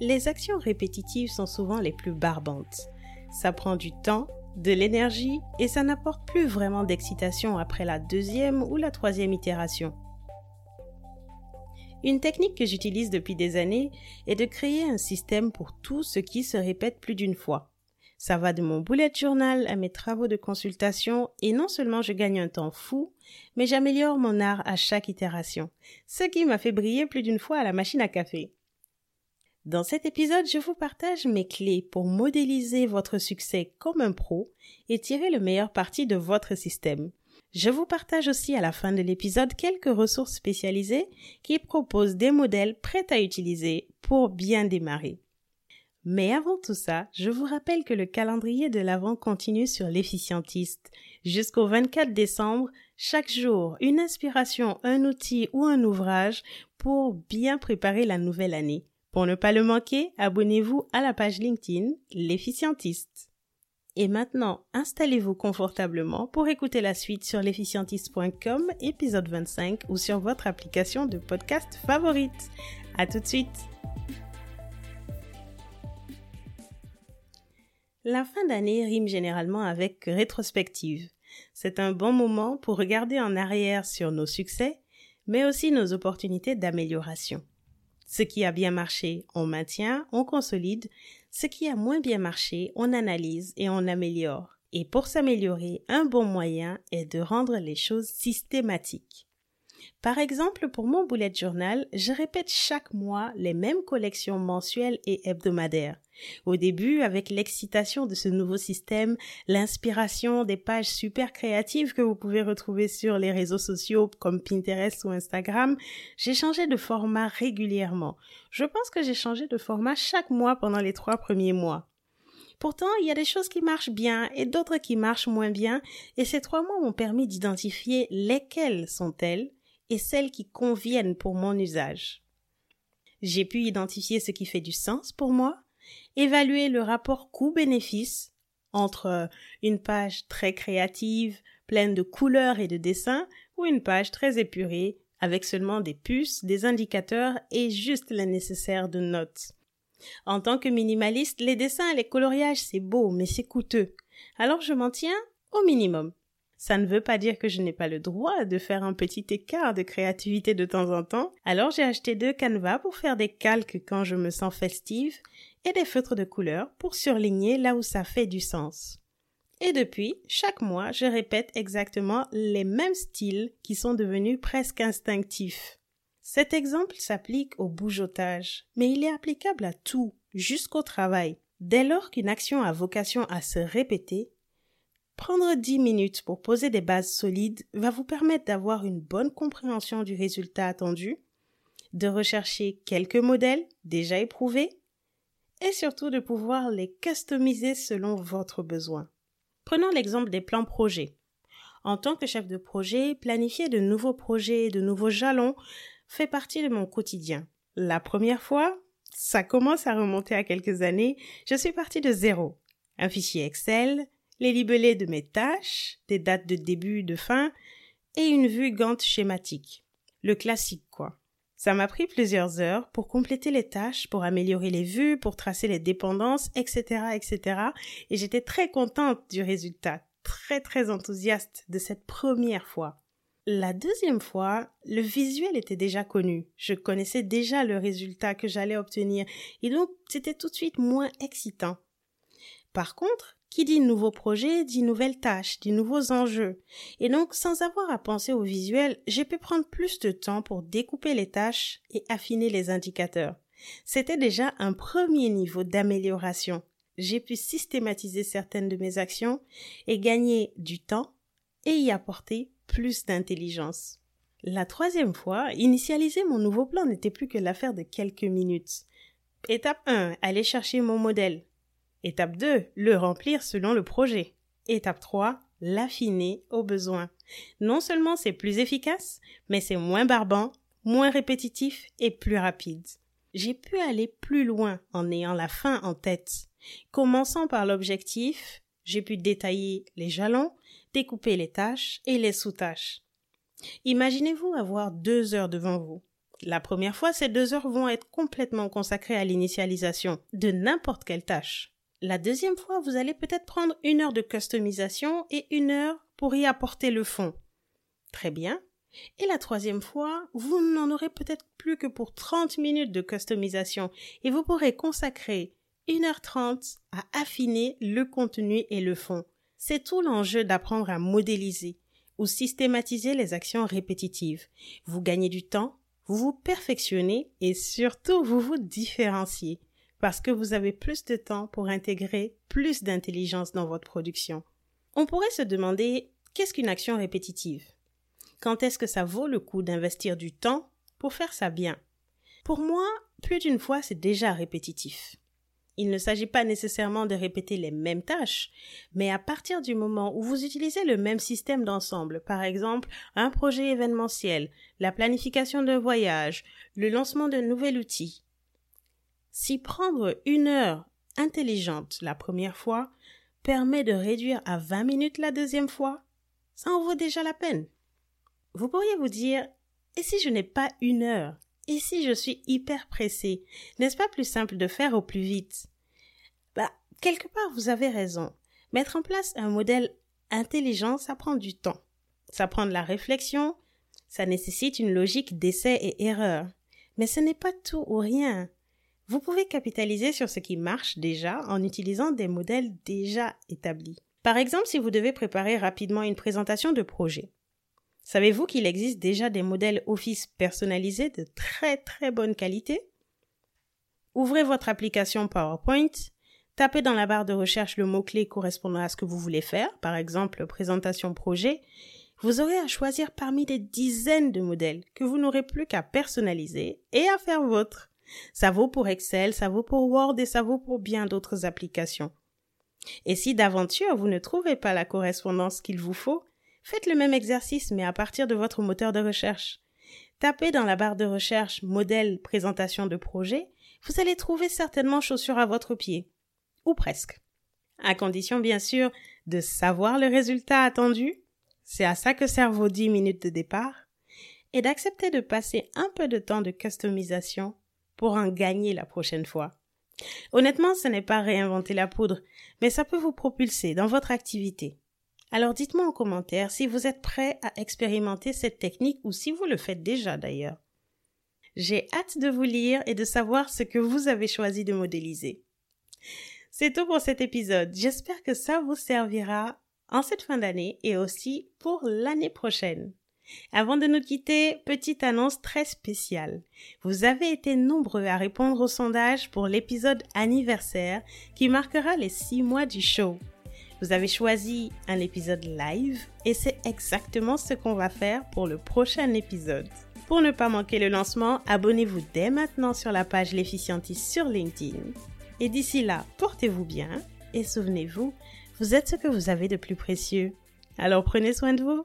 les actions répétitives sont souvent les plus barbantes. Ça prend du temps, de l'énergie et ça n'apporte plus vraiment d'excitation après la deuxième ou la troisième itération. Une technique que j'utilise depuis des années est de créer un système pour tout ce qui se répète plus d'une fois. Ça va de mon bullet journal à mes travaux de consultation et non seulement je gagne un temps fou, mais j'améliore mon art à chaque itération, ce qui m'a fait briller plus d'une fois à la machine à café. Dans cet épisode, je vous partage mes clés pour modéliser votre succès comme un pro et tirer le meilleur parti de votre système. Je vous partage aussi à la fin de l'épisode quelques ressources spécialisées qui proposent des modèles prêts à utiliser pour bien démarrer. Mais avant tout ça, je vous rappelle que le calendrier de l'Avent continue sur l'efficientiste. Jusqu'au 24 décembre, chaque jour, une inspiration, un outil ou un ouvrage pour bien préparer la nouvelle année. Pour ne pas le manquer, abonnez-vous à la page LinkedIn L'efficientiste. Et maintenant, installez-vous confortablement pour écouter la suite sur l'efficientiste.com, épisode 25, ou sur votre application de podcast favorite. À tout de suite! La fin d'année rime généralement avec rétrospective. C'est un bon moment pour regarder en arrière sur nos succès, mais aussi nos opportunités d'amélioration. Ce qui a bien marché, on maintient, on consolide. Ce qui a moins bien marché, on analyse et on améliore. Et pour s'améliorer, un bon moyen est de rendre les choses systématiques. Par exemple, pour mon bullet journal, je répète chaque mois les mêmes collections mensuelles et hebdomadaires. Au début, avec l'excitation de ce nouveau système, l'inspiration des pages super créatives que vous pouvez retrouver sur les réseaux sociaux comme Pinterest ou Instagram, j'ai changé de format régulièrement. Je pense que j'ai changé de format chaque mois pendant les trois premiers mois. Pourtant, il y a des choses qui marchent bien et d'autres qui marchent moins bien, et ces trois mois m'ont permis d'identifier lesquelles sont-elles et celles qui conviennent pour mon usage. J'ai pu identifier ce qui fait du sens pour moi, évaluer le rapport coût-bénéfice entre une page très créative, pleine de couleurs et de dessins, ou une page très épurée, avec seulement des puces, des indicateurs et juste le nécessaire de notes. En tant que minimaliste, les dessins et les coloriages, c'est beau, mais c'est coûteux. Alors je m'en tiens au minimum. Ça ne veut pas dire que je n'ai pas le droit de faire un petit écart de créativité de temps en temps. Alors j'ai acheté deux canevas pour faire des calques quand je me sens festive et des feutres de couleur pour surligner là où ça fait du sens. Et depuis, chaque mois, je répète exactement les mêmes styles qui sont devenus presque instinctifs. Cet exemple s'applique au bougeotage, mais il est applicable à tout, jusqu'au travail. Dès lors qu'une action a vocation à se répéter, Prendre 10 minutes pour poser des bases solides va vous permettre d'avoir une bonne compréhension du résultat attendu, de rechercher quelques modèles déjà éprouvés et surtout de pouvoir les customiser selon votre besoin. Prenons l'exemple des plans projets. En tant que chef de projet, planifier de nouveaux projets et de nouveaux jalons fait partie de mon quotidien. La première fois, ça commence à remonter à quelques années, je suis partie de zéro. Un fichier Excel, les libellés de mes tâches, des dates de début, de fin, et une vue Gantt schématique. Le classique, quoi. Ça m'a pris plusieurs heures pour compléter les tâches, pour améliorer les vues, pour tracer les dépendances, etc., etc. Et j'étais très contente du résultat, très très enthousiaste de cette première fois. La deuxième fois, le visuel était déjà connu. Je connaissais déjà le résultat que j'allais obtenir et donc c'était tout de suite moins excitant. Par contre, qui dit nouveau projet dit nouvelles tâches, dit nouveaux enjeux. Et donc, sans avoir à penser au visuel, j'ai pu prendre plus de temps pour découper les tâches et affiner les indicateurs. C'était déjà un premier niveau d'amélioration. J'ai pu systématiser certaines de mes actions et gagner du temps et y apporter plus d'intelligence. La troisième fois, initialiser mon nouveau plan n'était plus que l'affaire de quelques minutes. Étape 1, aller chercher mon modèle. Étape 2, le remplir selon le projet. Étape 3, l'affiner au besoin. Non seulement c'est plus efficace, mais c'est moins barbant, moins répétitif et plus rapide. J'ai pu aller plus loin en ayant la fin en tête. Commençant par l'objectif, j'ai pu détailler les jalons, découper les tâches et les sous-tâches. Imaginez-vous avoir deux heures devant vous. La première fois, ces deux heures vont être complètement consacrées à l'initialisation de n'importe quelle tâche. La deuxième fois, vous allez peut-être prendre une heure de customisation et une heure pour y apporter le fond. Très bien. Et la troisième fois, vous n'en aurez peut-être plus que pour 30 minutes de customisation et vous pourrez consacrer 1h30 à affiner le contenu et le fond. C'est tout l'enjeu d'apprendre à modéliser ou systématiser les actions répétitives. Vous gagnez du temps, vous vous perfectionnez et surtout vous vous différenciez parce que vous avez plus de temps pour intégrer plus d'intelligence dans votre production. On pourrait se demander qu'est-ce qu'une action répétitive? Quand est-ce que ça vaut le coup d'investir du temps pour faire ça bien? Pour moi, plus d'une fois, c'est déjà répétitif. Il ne s'agit pas nécessairement de répéter les mêmes tâches, mais à partir du moment où vous utilisez le même système d'ensemble, par exemple un projet événementiel, la planification d'un voyage, le lancement d'un nouvel outil, si prendre une heure intelligente la première fois permet de réduire à 20 minutes la deuxième fois, ça en vaut déjà la peine. Vous pourriez vous dire, et si je n'ai pas une heure? Et si je suis hyper pressé N'est-ce pas plus simple de faire au plus vite? Bah, quelque part, vous avez raison. Mettre en place un modèle intelligent, ça prend du temps. Ça prend de la réflexion, ça nécessite une logique d'essai et erreur. Mais ce n'est pas tout ou rien. Vous pouvez capitaliser sur ce qui marche déjà en utilisant des modèles déjà établis. Par exemple, si vous devez préparer rapidement une présentation de projet. Savez-vous qu'il existe déjà des modèles Office personnalisés de très très bonne qualité? Ouvrez votre application PowerPoint, tapez dans la barre de recherche le mot-clé correspondant à ce que vous voulez faire, par exemple présentation projet, vous aurez à choisir parmi des dizaines de modèles que vous n'aurez plus qu'à personnaliser et à faire vôtre. Ça vaut pour Excel, ça vaut pour Word et ça vaut pour bien d'autres applications. Et si d'aventure vous ne trouvez pas la correspondance qu'il vous faut, faites le même exercice mais à partir de votre moteur de recherche. Tapez dans la barre de recherche modèle présentation de projet, vous allez trouver certainement chaussures à votre pied. Ou presque. À condition bien sûr de savoir le résultat attendu. C'est à ça que servent vos 10 minutes de départ. Et d'accepter de passer un peu de temps de customisation pour en gagner la prochaine fois. Honnêtement, ce n'est pas réinventer la poudre, mais ça peut vous propulser dans votre activité. Alors dites-moi en commentaire si vous êtes prêt à expérimenter cette technique ou si vous le faites déjà d'ailleurs. J'ai hâte de vous lire et de savoir ce que vous avez choisi de modéliser. C'est tout pour cet épisode. J'espère que ça vous servira en cette fin d'année et aussi pour l'année prochaine. Avant de nous quitter, petite annonce très spéciale. Vous avez été nombreux à répondre au sondage pour l'épisode anniversaire qui marquera les six mois du show. Vous avez choisi un épisode live et c'est exactement ce qu'on va faire pour le prochain épisode. Pour ne pas manquer le lancement, abonnez-vous dès maintenant sur la page L'Efficientiste sur LinkedIn. Et d'ici là, portez-vous bien et souvenez-vous, vous êtes ce que vous avez de plus précieux. Alors prenez soin de vous.